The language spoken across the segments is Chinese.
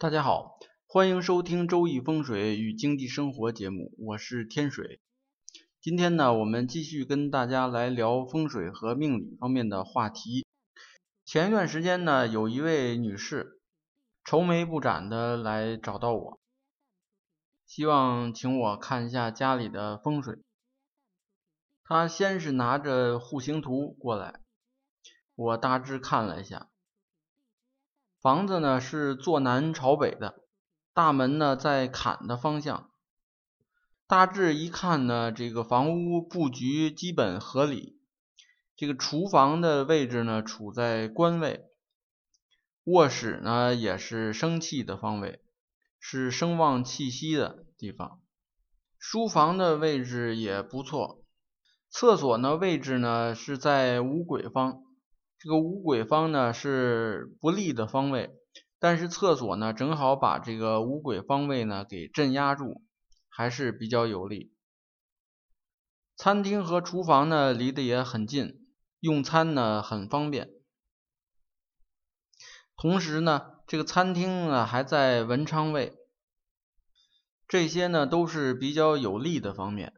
大家好，欢迎收听《周易风水与经济生活》节目，我是天水。今天呢，我们继续跟大家来聊风水和命理方面的话题。前一段时间呢，有一位女士愁眉不展的来找到我，希望请我看一下家里的风水。她先是拿着户型图过来，我大致看了一下。房子呢是坐南朝北的，大门呢在坎的方向。大致一看呢，这个房屋布局基本合理。这个厨房的位置呢处在官位，卧室呢也是生气的方位，是生旺气息的地方。书房的位置也不错，厕所呢位置呢是在五鬼方。这个五鬼方呢是不利的方位，但是厕所呢正好把这个五鬼方位呢给镇压住，还是比较有利。餐厅和厨房呢离得也很近，用餐呢很方便。同时呢，这个餐厅呢还在文昌位，这些呢都是比较有利的方面。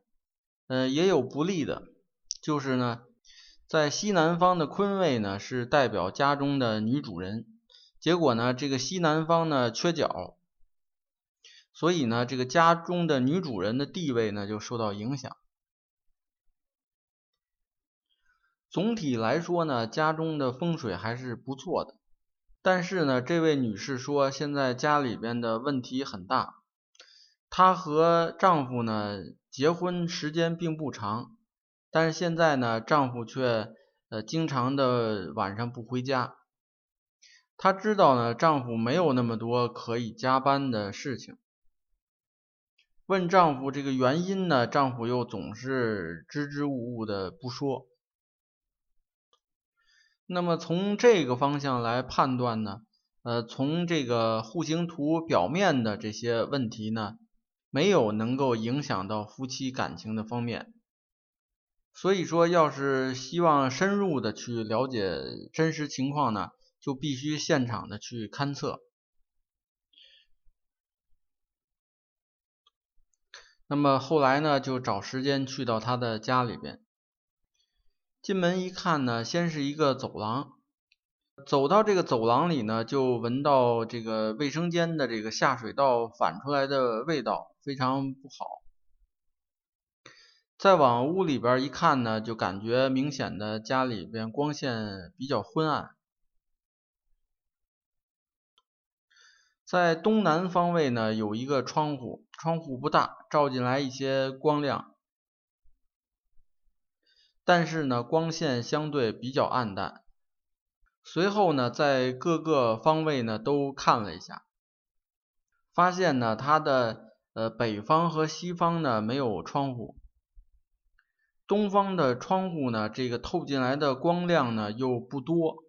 呃，也有不利的，就是呢。在西南方的坤位呢，是代表家中的女主人。结果呢，这个西南方呢缺角，所以呢，这个家中的女主人的地位呢就受到影响。总体来说呢，家中的风水还是不错的。但是呢，这位女士说，现在家里边的问题很大。她和丈夫呢结婚时间并不长。但是现在呢，丈夫却呃经常的晚上不回家。她知道呢，丈夫没有那么多可以加班的事情。问丈夫这个原因呢，丈夫又总是支支吾吾的不说。那么从这个方向来判断呢，呃，从这个户型图表面的这些问题呢，没有能够影响到夫妻感情的方面。所以说，要是希望深入的去了解真实情况呢，就必须现场的去勘测。那么后来呢，就找时间去到他的家里边。进门一看呢，先是一个走廊，走到这个走廊里呢，就闻到这个卫生间的这个下水道反出来的味道，非常不好。再往屋里边一看呢，就感觉明显的家里边光线比较昏暗。在东南方位呢有一个窗户，窗户不大，照进来一些光亮，但是呢光线相对比较暗淡。随后呢在各个方位呢都看了一下，发现呢它的呃北方和西方呢没有窗户。东方的窗户呢，这个透进来的光亮呢又不多，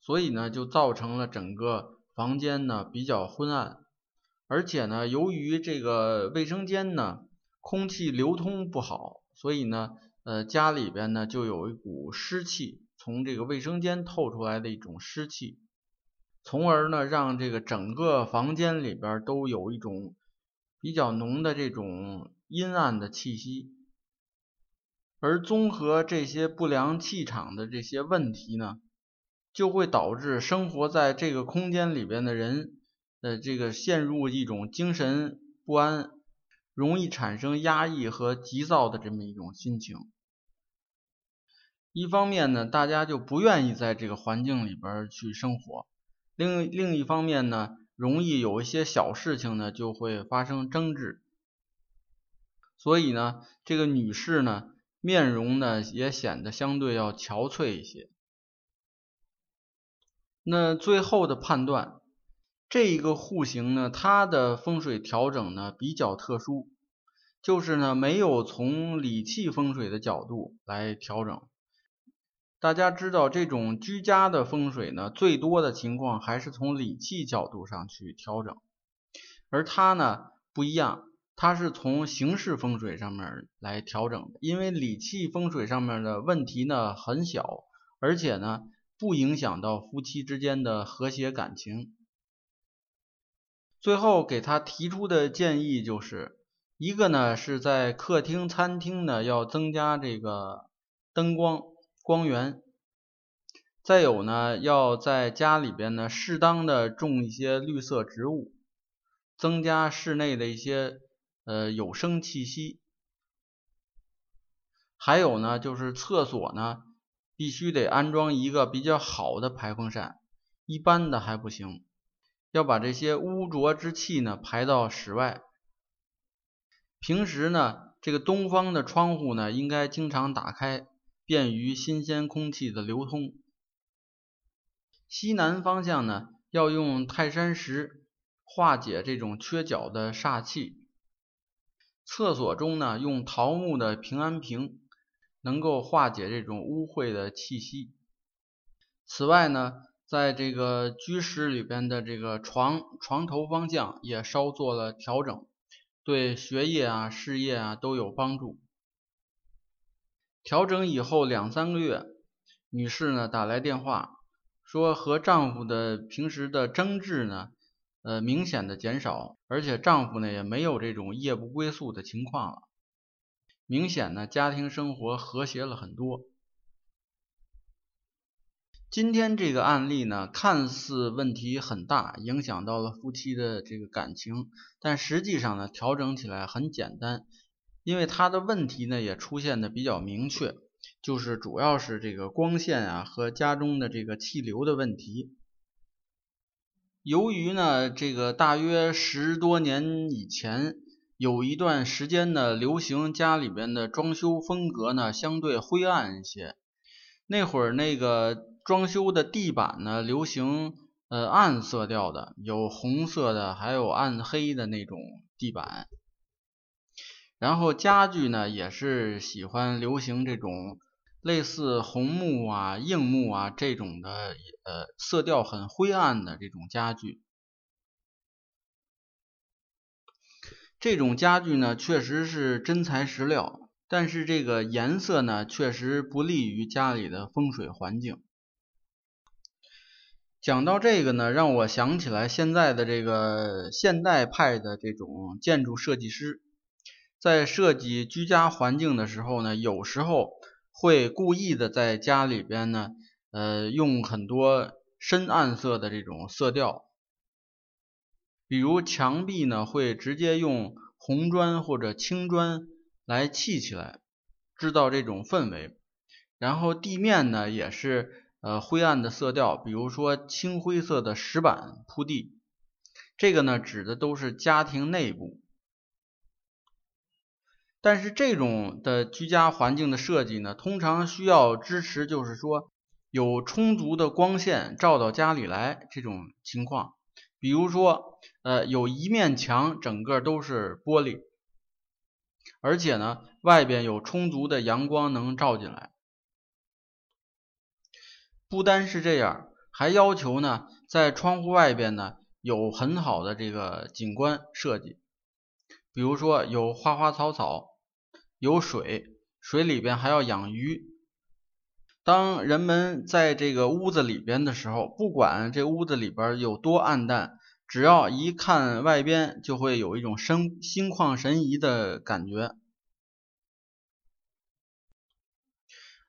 所以呢就造成了整个房间呢比较昏暗，而且呢由于这个卫生间呢空气流通不好，所以呢呃家里边呢就有一股湿气，从这个卫生间透出来的一种湿气，从而呢让这个整个房间里边都有一种比较浓的这种。阴暗的气息，而综合这些不良气场的这些问题呢，就会导致生活在这个空间里边的人，呃，这个陷入一种精神不安，容易产生压抑和急躁的这么一种心情。一方面呢，大家就不愿意在这个环境里边去生活；另另一方面呢，容易有一些小事情呢就会发生争执。所以呢，这个女士呢，面容呢也显得相对要憔悴一些。那最后的判断，这一个户型呢，它的风水调整呢比较特殊，就是呢没有从理气风水的角度来调整。大家知道，这种居家的风水呢，最多的情况还是从理气角度上去调整，而它呢不一样。它是从形式风水上面来调整的，因为理气风水上面的问题呢很小，而且呢不影响到夫妻之间的和谐感情，最后给他提出的建议就是一个呢是在客厅、餐厅呢要增加这个灯光光源，再有呢要在家里边呢适当的种一些绿色植物，增加室内的一些呃有生气息。还有呢就是厕所呢必须得安装一个比较好的排风扇，一般的还不行。要把这些污浊之气呢排到室外。平时呢，这个东方的窗户呢应该经常打开，便于新鲜空气的流通。西南方向呢要用泰山石化解这种缺角的煞气。厕所中呢用桃木的平安瓶，能够化解这种污秽的气息。此外呢。在这个居室里边的这个床床头方向也稍做了调整，对学业啊、事业啊都有帮助。调整以后两三个月，女士呢打来电话说和丈夫的平时的争执呢，呃明显的减少，而且丈夫呢也没有这种夜不归宿的情况了，明显呢家庭生活和谐了很多。今天这个案例呢，看似问题很大，影响到了夫妻的这个感情，但实际上呢，调整起来很简单，因为他的问题呢也出现的比较明确，就是主要是这个光线啊和家中的这个气流的问题。由于呢，这个大约十多年以前，有一段时间呢，流行家里边的装修风格呢相对灰暗一些，那会儿那个。装修的地板呢，流行呃暗色调的，有红色的，还有暗黑的那种地板。然后家具呢，也是喜欢流行这种类似红木啊、硬木啊这种的，呃色调很灰暗的这种家具。这种家具呢，确实是真材实料，但是这个颜色呢，确实不利于家里的风水环境。讲到这个呢，让我想起来现在的这个现代派的这种建筑设计师，在设计居家环境的时候呢，有时候会故意的在家里边呢，呃，用很多深暗色的这种色调，比如墙壁呢会直接用红砖或者青砖来砌起来，制造这种氛围，然后地面呢也是。呃，灰暗的色调，比如说青灰色的石板铺地，这个呢指的都是家庭内部。但是这种的居家环境的设计呢，通常需要支持，就是说有充足的光线照到家里来这种情况。比如说，呃，有一面墙整个都是玻璃，而且呢，外边有充足的阳光能照进来。不单是这样，还要求呢，在窗户外边呢有很好的这个景观设计，比如说有花花草草，有水，水里边还要养鱼。当人们在这个屋子里边的时候，不管这屋子里边有多暗淡，只要一看外边，就会有一种生心旷神怡的感觉。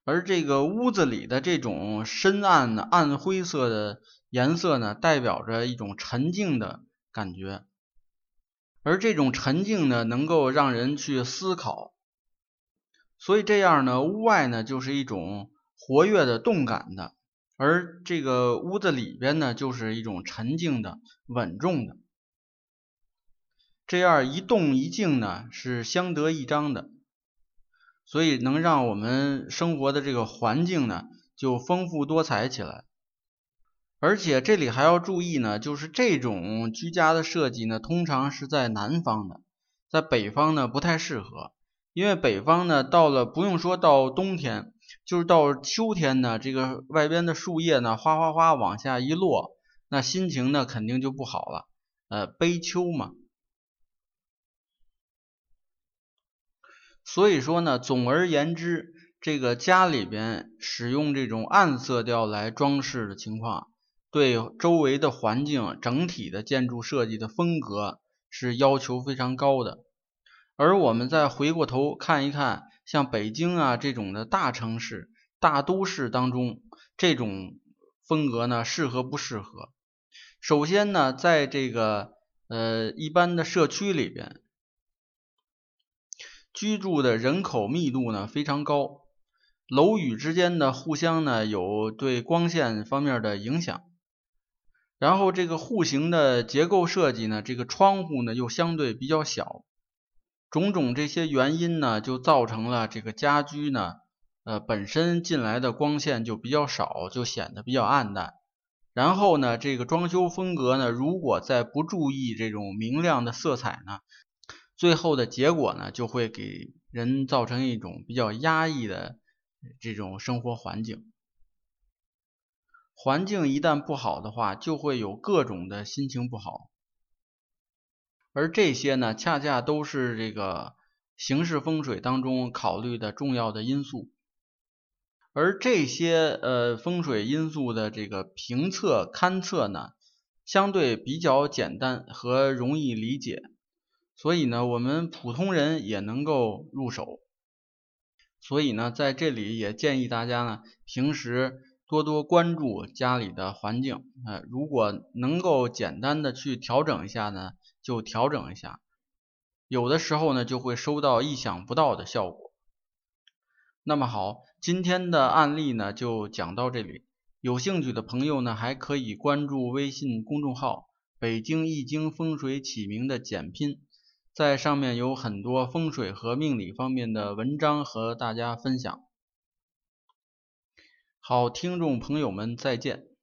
而这个屋子里的这种深暗的暗灰色的颜色呢，代表着一种沉静的感觉，而这种沉静呢，能够让人去思考，所以这样呢，屋外呢就是一种活跃的、动感的，而这个屋子里边呢，就是一种沉静的、稳重的，这样一动一静呢，是相得益彰的。所以能让我们生活的这个环境呢，就丰富多彩起来。而且这里还要注意呢，就是这种居家的设计呢，通常是在南方的，在北方呢不太适合。因为北方呢，到了不用说到冬天，就是到秋天呢，这个外边的树叶呢，哗哗哗往下一落，那心情呢肯定就不好了，呃，悲秋嘛。所以说呢，总而言之，这个家里边使用这种暗色调来装饰的情况，对周围的环境整体的建筑设计的风格是要求非常高的。而我们再回过头看一看，像北京啊这种的大城市、大都市当中，这种风格呢适合不适合？首先呢，在这个呃一般的社区里边，居住的人口密度呢非常高，楼宇之间的互相呢有对光线方面的影响。然后这个户型的结构设计呢，这个窗户呢又相对比较小，种种这些原因呢，就造成了这个家居呢，呃本身进来的光线就比较少，就显得比较暗淡。然后呢，这个装修风格呢，如果再不注意这种明亮的色彩呢，最后的结果呢，就会给人造成一种比较压抑的这种生活环境。环境一旦不好的话，就会有各种的心情不好，而这些呢，恰恰都是这个形式风水当中考虑的重要的因素。而这些呃风水因素的这个评测勘测呢，相对比较简单和容易理解，所以呢，我们普通人也能够入手。所以呢，在这里也建议大家呢，平时。多多关注家里的环境，呃，如果能够简单的去调整一下呢，就调整一下，有的时候呢就会收到意想不到的效果。那么好，今天的案例呢就讲到这里，有兴趣的朋友呢还可以关注微信公众号“北京易经风水起名”的简拼，在上面有很多风水和命理方面的文章和大家分享。好，听众朋友们，再见。